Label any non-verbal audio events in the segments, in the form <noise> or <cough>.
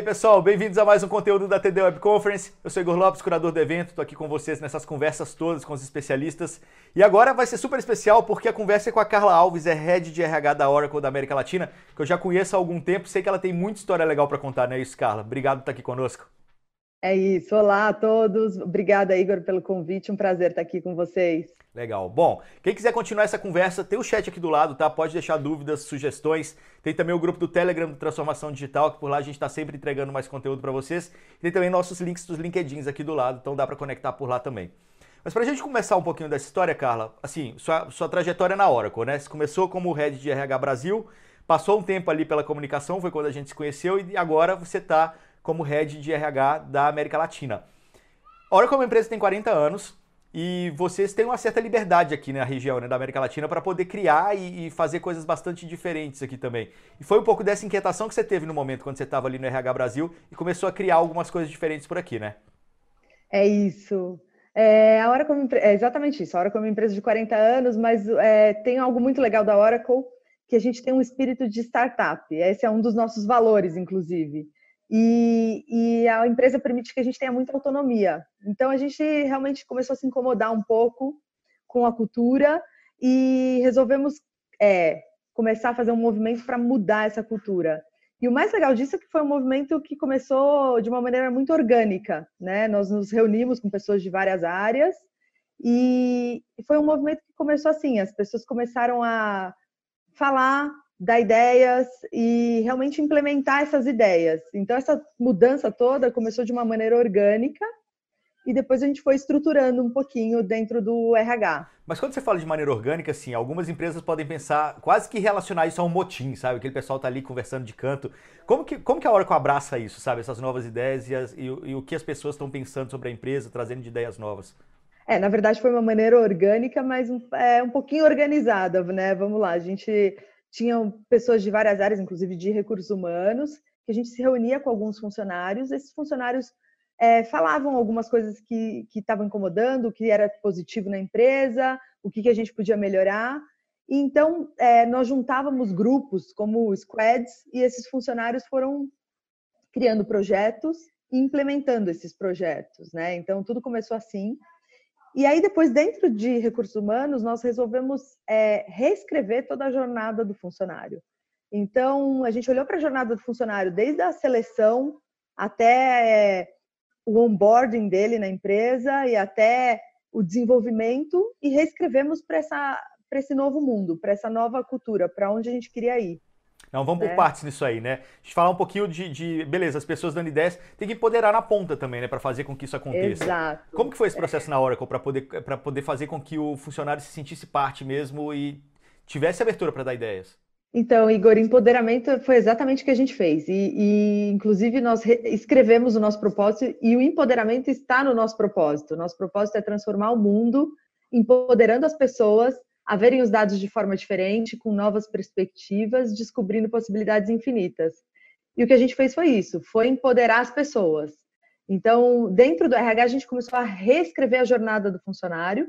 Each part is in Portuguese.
aí, pessoal, bem-vindos a mais um conteúdo da TD Web Conference. Eu sou Igor Lopes, curador do evento, estou aqui com vocês nessas conversas todas com os especialistas. E agora vai ser super especial porque a conversa é com a Carla Alves, é head de RH da Oracle da América Latina, que eu já conheço há algum tempo, sei que ela tem muita história legal para contar, não é isso, Carla? Obrigado por estar aqui conosco. É isso. Olá a todos. Obrigada, Igor, pelo convite. Um prazer estar aqui com vocês. Legal. Bom, quem quiser continuar essa conversa, tem o chat aqui do lado, tá? Pode deixar dúvidas, sugestões. Tem também o grupo do Telegram do Transformação Digital, que por lá a gente está sempre entregando mais conteúdo para vocês. Tem também nossos links dos LinkedIns aqui do lado, então dá para conectar por lá também. Mas para a gente começar um pouquinho dessa história, Carla, assim, sua, sua trajetória na Oracle, né? Você começou como head de RH Brasil, passou um tempo ali pela comunicação, foi quando a gente se conheceu, e agora você está como head de RH da América Latina. A Oracle é uma empresa que tem 40 anos e vocês têm uma certa liberdade aqui na região né, da América Latina para poder criar e, e, fazer coisas bastante diferentes aqui também. E foi um pouco dessa inquietação que você teve no momento quando você estava ali no RH Brasil e começou a criar algumas coisas diferentes por aqui, né? É isso. É, a Oracle é exatamente isso. A Oracle é uma empresa de 40 anos, mas é, tem algo muito legal da Oracle, que a gente tem um espírito de startup. Esse é um dos nossos valores, inclusive. E, e, a empresa permite que a gente tenha muita autonomia. Então a gente realmente começou a se incomodar um pouco com a cultura e resolvemos é, começar a fazer um movimento para mudar essa cultura. E o mais legal disso é que foi um movimento que começou de uma maneira muito orgânica, né? Nós nos reunimos com pessoas de várias áreas e foi um movimento que começou assim, as pessoas começaram a falar dar ideias e realmente implementar essas ideias. Então, essa mudança toda começou de uma maneira orgânica e depois a gente foi estruturando um pouquinho dentro do RH. Mas quando você fala de maneira orgânica, assim, algumas empresas podem pensar, quase que relacionar isso a um motim, sabe? Aquele pessoal tá ali conversando de canto. Como que, como que a Oracle abraça isso, sabe? Essas novas ideias e, as, e, e o que as pessoas estão pensando sobre a empresa, trazendo de ideias novas? É, na verdade foi uma maneira orgânica, mas um, é, um pouquinho organizada, né? Vamos lá, a gente tinham pessoas de várias áreas, inclusive de recursos humanos, que a gente se reunia com alguns funcionários. Esses funcionários é, falavam algumas coisas que estavam incomodando, o que era positivo na empresa, o que, que a gente podia melhorar. E então, é, nós juntávamos grupos como squads e esses funcionários foram criando projetos e implementando esses projetos, né? Então, tudo começou assim. E aí, depois, dentro de recursos humanos, nós resolvemos é, reescrever toda a jornada do funcionário. Então, a gente olhou para a jornada do funcionário desde a seleção até é, o onboarding dele na empresa e até o desenvolvimento e reescrevemos para esse novo mundo, para essa nova cultura, para onde a gente queria ir. Não, vamos por é. partes nisso aí, né? A gente falar um pouquinho de, de, beleza, as pessoas dando ideias, tem que empoderar na ponta também, né, para fazer com que isso aconteça. Exato. Como que foi esse processo na Oracle para poder poder fazer com que o funcionário se sentisse parte mesmo e tivesse abertura para dar ideias? Então, Igor, empoderamento foi exatamente o que a gente fez. E, e inclusive, nós escrevemos o nosso propósito e o empoderamento está no nosso propósito. Nosso propósito é transformar o mundo, empoderando as pessoas a verem os dados de forma diferente, com novas perspectivas, descobrindo possibilidades infinitas. E o que a gente fez foi isso, foi empoderar as pessoas. Então, dentro do RH, a gente começou a reescrever a jornada do funcionário,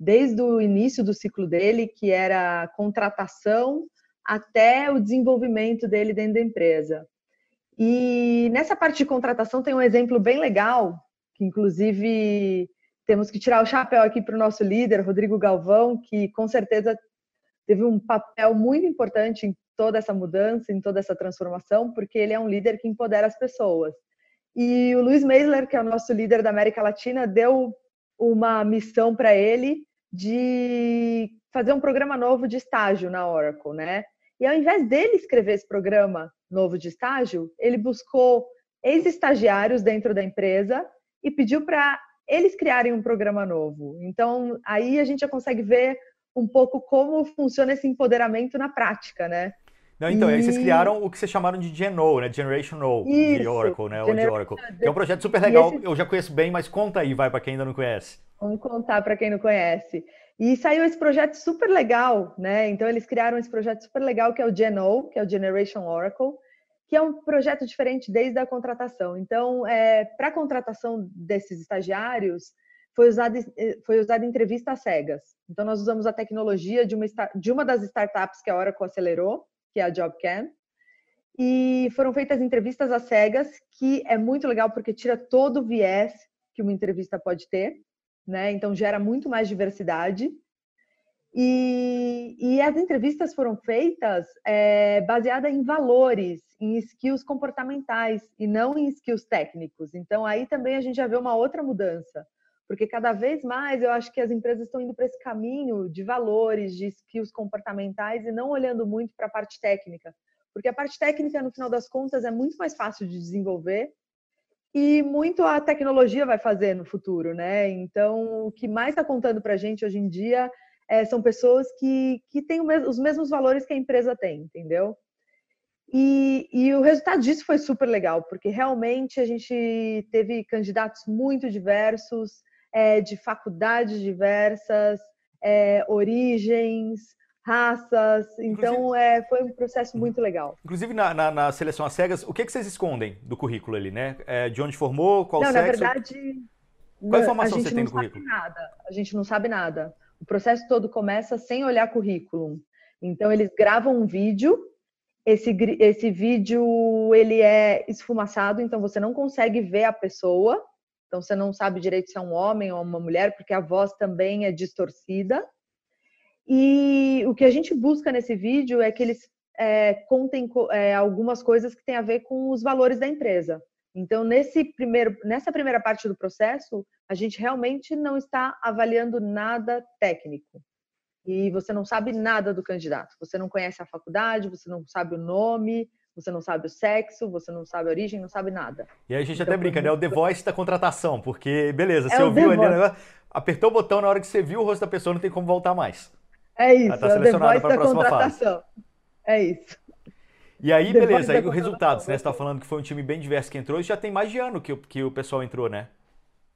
desde o início do ciclo dele, que era contratação, até o desenvolvimento dele dentro da empresa. E nessa parte de contratação tem um exemplo bem legal, que inclusive temos que tirar o chapéu aqui para o nosso líder, Rodrigo Galvão, que com certeza teve um papel muito importante em toda essa mudança, em toda essa transformação, porque ele é um líder que empodera as pessoas. E o Luiz Meisler, que é o nosso líder da América Latina, deu uma missão para ele de fazer um programa novo de estágio na Oracle, né? E ao invés dele escrever esse programa novo de estágio, ele buscou ex-estagiários dentro da empresa e pediu para eles criarem um programa novo. Então, aí a gente já consegue ver um pouco como funciona esse empoderamento na prática, né? Não, então, e... aí vocês criaram o que vocês chamaram de GenO, né? Generation O, de Oracle, né? Ou de Oracle. Que é um projeto super legal, esse... eu já conheço bem, mas conta aí, vai, para quem ainda não conhece. Vamos contar para quem não conhece. E saiu esse projeto super legal, né? Então, eles criaram esse projeto super legal que é o GenO, que é o Generation Oracle, que é um projeto diferente desde a contratação. Então, é, para a contratação desses estagiários, foi usada eh, foi usada entrevista às cegas. Então, nós usamos a tecnologia de uma, de uma das startups que a Oracle acelerou, que é a JobCam, e foram feitas entrevistas às cegas, que é muito legal porque tira todo o viés que uma entrevista pode ter, né? Então gera muito mais diversidade. E, e as entrevistas foram feitas é, baseadas em valores, em skills comportamentais e não em skills técnicos. Então aí também a gente já vê uma outra mudança, porque cada vez mais eu acho que as empresas estão indo para esse caminho de valores, de skills comportamentais e não olhando muito para a parte técnica, porque a parte técnica no final das contas é muito mais fácil de desenvolver e muito a tecnologia vai fazer no futuro, né? Então o que mais está contando para a gente hoje em dia é, são pessoas que, que têm os mesmos valores que a empresa tem, entendeu? E, e, o resultado disso foi super legal, porque realmente a gente teve candidatos muito diversos, é, de faculdades diversas, é, origens, raças. Então, é, foi um processo muito legal. Inclusive, na, na, na seleção às cegas, o que, que vocês escondem do currículo ali, né? É, de onde formou, qual não, sexo? Na verdade, qual informação você tem no currículo? Nada. A gente não sabe nada. O processo todo começa sem olhar currículo. Então, eles gravam um vídeo. Esse, esse vídeo ele é esfumaçado, então você não consegue ver a pessoa. Então, você não sabe direito se é um homem ou uma mulher, porque a voz também é distorcida. E o que a gente busca nesse vídeo é que eles é, contem é, algumas coisas que têm a ver com os valores da empresa. Então, nesse primeiro, nessa primeira parte do processo, a gente realmente não está avaliando nada técnico. E você não sabe nada do candidato. Você não conhece a faculdade, você não sabe o nome, você não sabe o sexo, você não sabe a origem, não sabe nada. E aí a gente então, até brinca, né? É o The Voice da contratação, porque, beleza, é você ouviu ali o negócio, apertou o botão, na hora que você viu o rosto da pessoa, não tem como voltar mais. É isso, tá é o The Voice da contratação. Fase. É isso. E aí, beleza, aí os resultados, né? Você estava falando que foi um time bem diverso que entrou e já tem mais de ano que, que o pessoal entrou, né?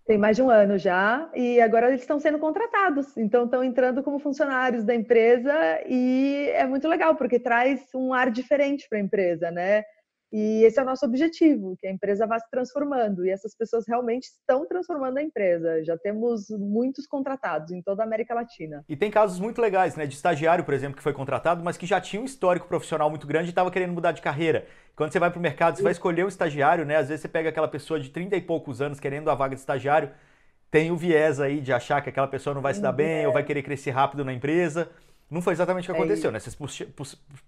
Tem mais de um ano já, e agora eles estão sendo contratados, então estão entrando como funcionários da empresa e é muito legal, porque traz um ar diferente para a empresa, né? E esse é o nosso objetivo, que a empresa vá se transformando. E essas pessoas realmente estão transformando a empresa. Já temos muitos contratados em toda a América Latina. E tem casos muito legais, né? De estagiário, por exemplo, que foi contratado, mas que já tinha um histórico profissional muito grande e estava querendo mudar de carreira. Quando você vai para o mercado, você vai escolher um estagiário, né? Às vezes você pega aquela pessoa de 30 e poucos anos querendo a vaga de estagiário, tem o viés aí de achar que aquela pessoa não vai se dar bem ou vai querer crescer rápido na empresa. Não foi exatamente o que é aconteceu, né? Vocês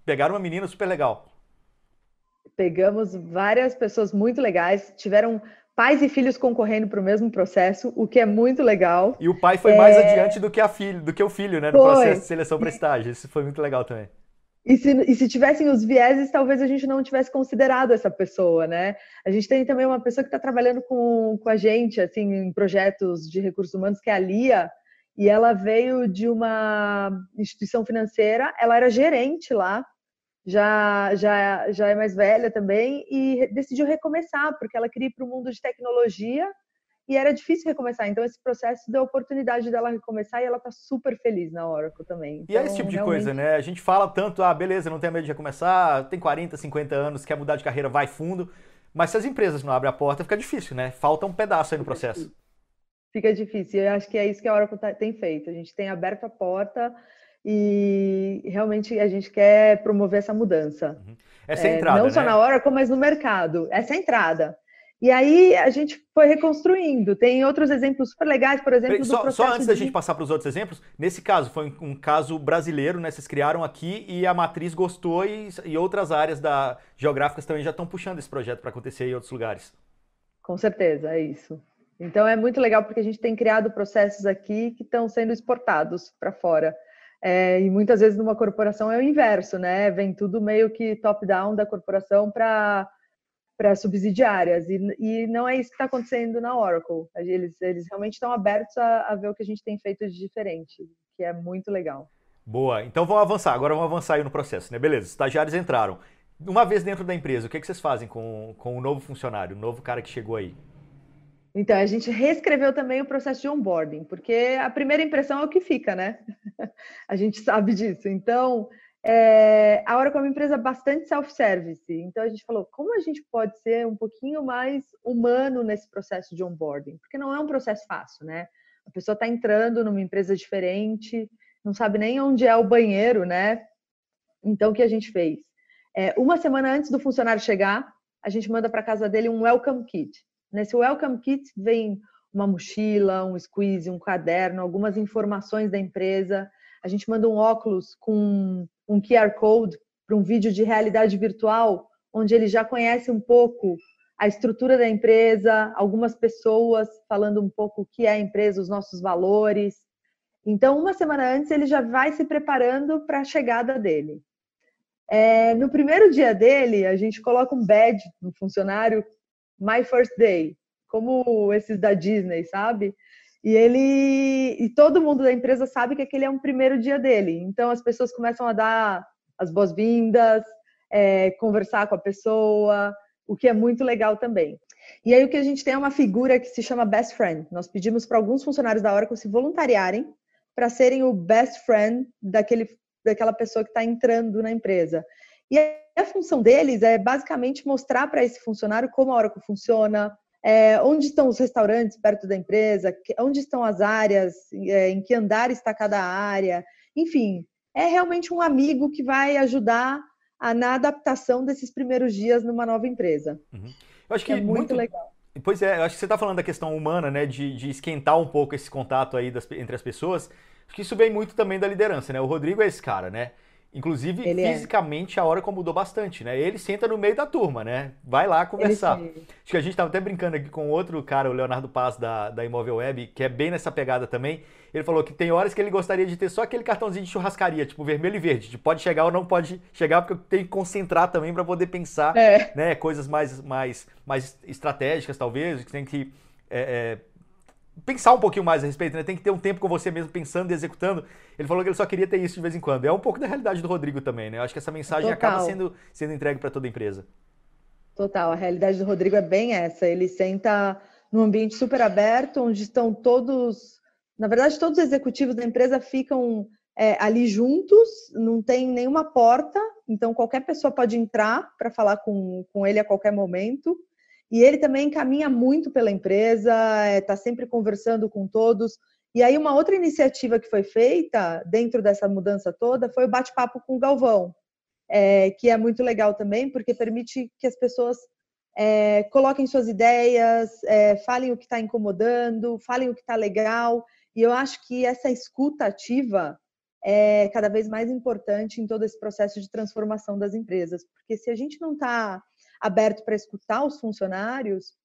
pegaram uma menina super legal pegamos várias pessoas muito legais, tiveram pais e filhos concorrendo para o mesmo processo, o que é muito legal. E o pai foi é... mais adiante do que, a filho, do que o filho, né, no foi. processo de seleção para estágio. Isso foi muito legal também. E se, e se tivessem os vieses, talvez a gente não tivesse considerado essa pessoa, né? A gente tem também uma pessoa que está trabalhando com, com a gente, assim, em projetos de recursos humanos, que é a Lia, e ela veio de uma instituição financeira, ela era gerente lá, já, já, já é mais velha também e decidiu recomeçar, porque ela queria ir para o mundo de tecnologia e era difícil recomeçar. Então, esse processo deu a oportunidade dela recomeçar e ela está super feliz na Oracle também. Então, e é esse tipo de realmente... coisa, né? A gente fala tanto, ah, beleza, não tem medo de recomeçar, tem 40, 50 anos, quer mudar de carreira, vai fundo. Mas se as empresas não abrem a porta, fica difícil, né? Falta um pedaço aí no processo. Fica difícil. Eu acho que é isso que a Oracle tá, tem feito. A gente tem aberto a porta e realmente a gente quer promover essa mudança. Uhum. Essa é, entrada, Não né? só na hora, mas no mercado. Essa é a entrada. E aí a gente foi reconstruindo. Tem outros exemplos super legais, por exemplo, só, do processo Só antes de... da gente passar para os outros exemplos, nesse caso foi um caso brasileiro, né? Vocês criaram aqui e a matriz gostou e, e outras áreas da geográficas também já estão puxando esse projeto para acontecer em outros lugares. Com certeza, é isso. Então é muito legal porque a gente tem criado processos aqui que estão sendo exportados para fora. É, e muitas vezes numa corporação é o inverso, né? Vem tudo meio que top-down da corporação para para subsidiárias e, e não é isso que está acontecendo na Oracle. Eles, eles realmente estão abertos a, a ver o que a gente tem feito de diferente, que é muito legal. Boa. Então vamos avançar. Agora vamos avançar aí no processo, né? Beleza. Estagiários entraram. Uma vez dentro da empresa, o que, é que vocês fazem com, com o novo funcionário, o novo cara que chegou aí? Então, a gente reescreveu também o processo de onboarding, porque a primeira impressão é o que fica, né? <laughs> a gente sabe disso. Então, é, a Oracle é uma empresa bastante self-service, então a gente falou, como a gente pode ser um pouquinho mais humano nesse processo de onboarding? Porque não é um processo fácil, né? A pessoa está entrando numa empresa diferente, não sabe nem onde é o banheiro, né? Então, o que a gente fez? É, uma semana antes do funcionário chegar, a gente manda para casa dele um welcome kit. Nesse welcome kit vem uma mochila, um squeeze, um caderno, algumas informações da empresa. A gente manda um óculos com um QR Code para um vídeo de realidade virtual, onde ele já conhece um pouco a estrutura da empresa, algumas pessoas falando um pouco o que é a empresa, os nossos valores. Então, uma semana antes, ele já vai se preparando para a chegada dele. É, no primeiro dia dele, a gente coloca um badge no funcionário, My First Day, como esses da Disney, sabe? E ele e todo mundo da empresa sabe que aquele é um primeiro dia dele. Então as pessoas começam a dar as boas-vindas, é, conversar com a pessoa, o que é muito legal também. E aí o que a gente tem é uma figura que se chama best friend. Nós pedimos para alguns funcionários da Oracle se voluntariarem para serem o best friend daquele daquela pessoa que está entrando na empresa. E a função deles é basicamente mostrar para esse funcionário como a Oracle funciona, é, onde estão os restaurantes perto da empresa, onde estão as áreas, é, em que andar está cada área, enfim, é realmente um amigo que vai ajudar a, na adaptação desses primeiros dias numa nova empresa. Uhum. Eu acho que, é muito, muito legal. Pois é, eu acho que você está falando da questão humana, né, de, de esquentar um pouco esse contato aí das, entre as pessoas. Acho que isso vem muito também da liderança, né? O Rodrigo é esse cara, né? Inclusive, ele é. fisicamente, é. a Oracle mudou bastante, né? Ele senta no meio da turma, né? Vai lá conversar. Acho que a gente estava até brincando aqui com outro cara, o Leonardo Paz, da, da Imóvel Web, que é bem nessa pegada também. Ele falou que tem horas que ele gostaria de ter só aquele cartãozinho de churrascaria, tipo vermelho e verde, de pode chegar ou não pode chegar, porque eu tenho que concentrar também para poder pensar, é. né? Coisas mais, mais, mais estratégicas, talvez, que tem que é, é pensar um pouquinho mais a respeito, né? Tem que ter um tempo com você mesmo pensando e executando. Ele falou que ele só queria ter isso de vez em quando. É um pouco da realidade do Rodrigo também, né? Eu acho que essa mensagem Total. acaba sendo, sendo entregue para toda a empresa. Total, a realidade do Rodrigo é bem essa. Ele senta num ambiente super aberto, onde estão todos, na verdade, todos os executivos da empresa ficam é, ali juntos, não tem nenhuma porta, então qualquer pessoa pode entrar para falar com, com ele a qualquer momento. E ele também caminha muito pela empresa, está é, sempre conversando com todos. E aí, uma outra iniciativa que foi feita dentro dessa mudança toda foi o bate-papo com o Galvão, é, que é muito legal também, porque permite que as pessoas é, coloquem suas ideias, é, falem o que está incomodando, falem o que está legal. E eu acho que essa escuta ativa é cada vez mais importante em todo esse processo de transformação das empresas, porque se a gente não está aberto para escutar os funcionários,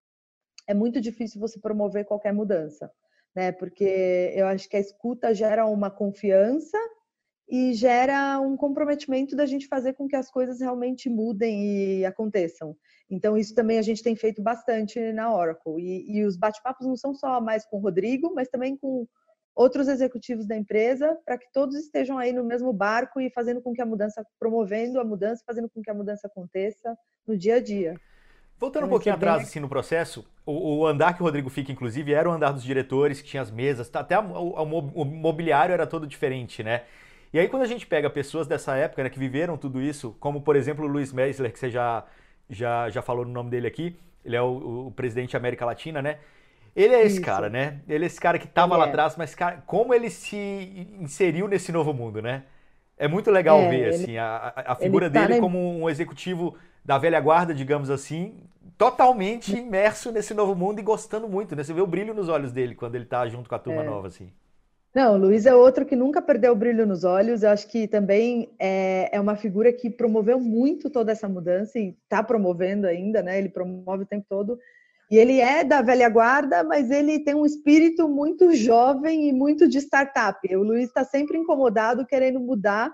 é muito difícil você promover qualquer mudança, né? Porque eu acho que a escuta gera uma confiança e gera um comprometimento da gente fazer com que as coisas realmente mudem e aconteçam. Então, isso também a gente tem feito bastante na Oracle. E, e os bate-papos não são só mais com o Rodrigo, mas também com outros executivos da empresa, para que todos estejam aí no mesmo barco e fazendo com que a mudança, promovendo a mudança, fazendo com que a mudança aconteça no dia a dia. Voltando então, um pouquinho atrás, assim, no processo, o, o, andar que o Rodrigo fica, inclusive, era o andar dos diretores, que tinha as mesas, tá, até o, o, o mobiliário era todo diferente, né? E aí, quando a gente pega pessoas dessa época, né, que viveram tudo isso, como, por exemplo, o Luiz Meisler, que você já, já, já falou no nome dele aqui, ele é o, o presidente da América Latina, né? Ele é esse Isso. cara, né? Ele é esse cara que estava lá é. atrás, mas cara, como ele se inseriu nesse novo mundo, né? É muito legal é, ver ele, assim a, a figura tá dele como um executivo da velha guarda, digamos assim, totalmente imerso nesse novo mundo e gostando muito, né? Você vê o brilho nos olhos dele quando ele está junto com a turma é. nova, assim. Não, o Luiz é outro que nunca perdeu o brilho nos olhos. Eu acho que também é, é uma figura que promoveu muito toda essa mudança e está promovendo ainda, né? Ele promove o tempo todo. E ele é da velha guarda, mas ele tem um espírito muito jovem e muito de startup. O Luiz está sempre incomodado, querendo mudar.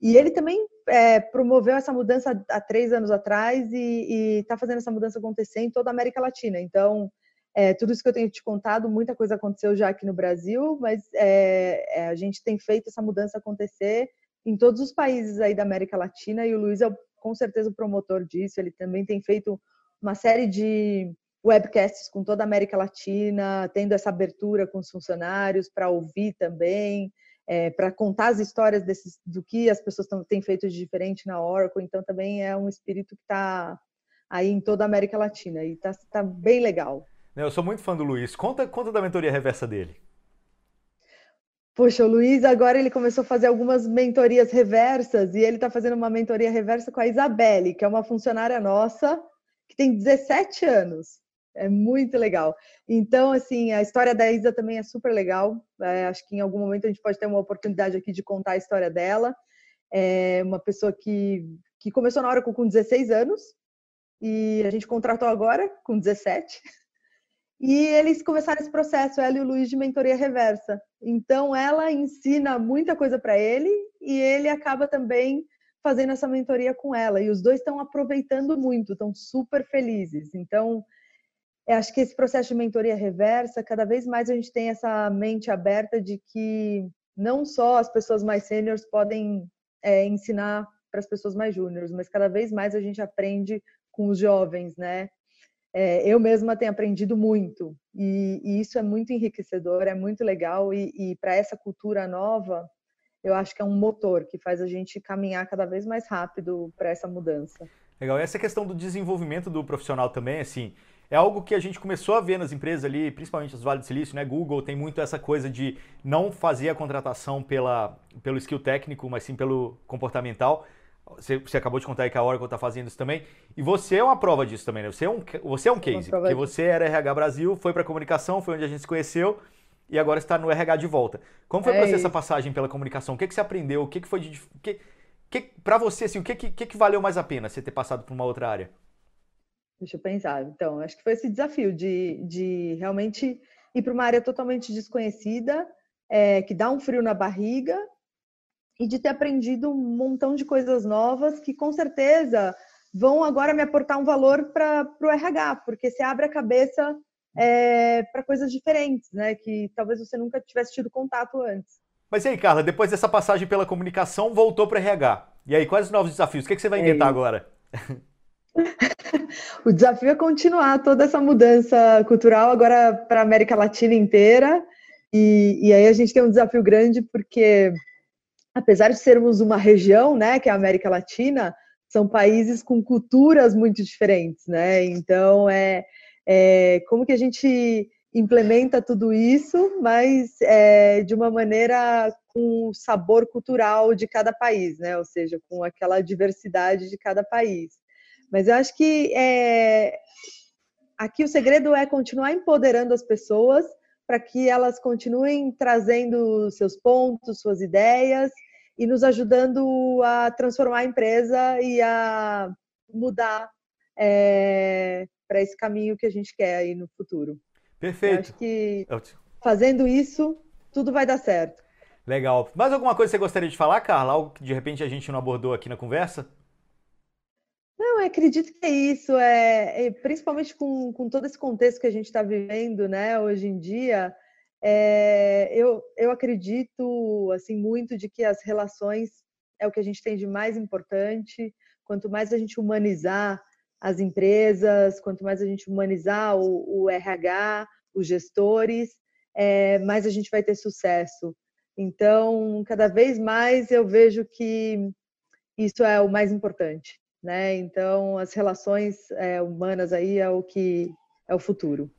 E ele também é, promoveu essa mudança há três anos atrás e está fazendo essa mudança acontecer em toda a América Latina. Então, é, tudo isso que eu tenho te contado, muita coisa aconteceu já aqui no Brasil, mas é, é, a gente tem feito essa mudança acontecer em todos os países aí da América Latina e o Luiz é com certeza o promotor disso. Ele também tem feito uma série de webcasts com toda a América Latina, tendo essa abertura com os funcionários para ouvir também, é, para contar as histórias desses, do que as pessoas tão, têm feito de diferente na Oracle. Então, também é um espírito que está aí em toda a América Latina e está tá bem legal. Eu sou muito fã do Luiz. Conta, conta da mentoria reversa dele. Poxa, o Luiz agora ele começou a fazer algumas mentorias reversas e ele está fazendo uma mentoria reversa com a Isabelle, que é uma funcionária nossa que tem 17 anos. É muito legal. Então, assim, a história da Isa também é super legal. É, acho que em algum momento a gente pode ter uma oportunidade aqui de contar a história dela. É uma pessoa que, que começou na hora com 16 anos e a gente contratou agora com 17. E eles começaram esse processo, ela e o Luiz, de mentoria reversa. Então, ela ensina muita coisa para ele e ele acaba também fazendo essa mentoria com ela. E os dois estão aproveitando muito, estão super felizes. Então, acho que esse processo de mentoria reversa, cada vez mais a gente tem essa mente aberta de que não só as pessoas mais sêniores podem é, ensinar para as pessoas mais júniores, mas cada vez mais a gente aprende com os jovens, né? É, eu mesma tenho aprendido muito e, e, isso é muito enriquecedor, é muito legal e, e para essa cultura nova, eu acho que é um motor que faz a gente caminhar cada vez mais rápido para essa mudança. Legal. E essa questão do desenvolvimento do profissional também, assim, é algo que a gente começou a ver nas empresas ali, principalmente os Vale do Silício, né? Google tem muito essa coisa de não fazer a contratação pela, pelo skill técnico, mas sim pelo comportamental. Você, você, acabou de contar aí que a Oracle está fazendo isso também. E você é uma prova disso também, né? Você é um, você é um case. Porque você era RH Brasil, foi para comunicação, foi onde a gente se conheceu e agora está no RH de volta. Como foi é para você essa passagem pela comunicação? O que, que você aprendeu? O que, que foi de. Que, que, para você, assim, o que, que, que valeu mais a pena você ter passado por uma outra área? Deixa eu pensar. Então, acho que foi esse desafio de, de realmente ir para uma área totalmente desconhecida, é, que dá um frio na barriga, e de ter aprendido um montão de coisas novas que com certeza vão agora me aportar um valor para o RH, porque se abre a cabeça é, para coisas diferentes, né? Que talvez você nunca tivesse tido contato antes. Mas e aí, Carla, depois dessa passagem pela comunicação, voltou para o RH. E aí, quais os novos desafios? O que, que você vai inventar é agora? <laughs> <laughs> o desafio é continuar toda essa mudança cultural agora para a América Latina inteira. E, e aí a gente tem um desafio grande porque apesar de sermos uma região, né, que é a América Latina, são países com culturas muito diferentes, né? Então é, é como que a gente implementa tudo isso, mas é, de uma maneira com o sabor cultural de cada país, né? Ou seja, com aquela diversidade de cada país. Mas eu acho que é, aqui o segredo é continuar empoderando as pessoas para que elas continuem trazendo seus pontos, suas ideias e nos ajudando a transformar a empresa e a mudar é, para esse caminho que a gente quer aí no futuro. Perfeito. Eu acho que fazendo isso, tudo vai dar certo. Legal. Mais alguma coisa que você gostaria de falar, Carla? Algo que de repente a gente não abordou aqui na conversa? Acredito que é isso. É, é principalmente com, com todo esse contexto que a gente está vivendo, né, hoje em dia, é, eu, eu acredito assim muito de que as relações é o que a gente tem de mais importante. Quanto mais a gente humanizar as empresas, quanto mais a gente humanizar o, o RH, os gestores, é, mais a gente vai ter sucesso. Então, cada vez mais eu vejo que isso é o mais importante, né? Então, as relações é, humanas aí é o que é o futuro.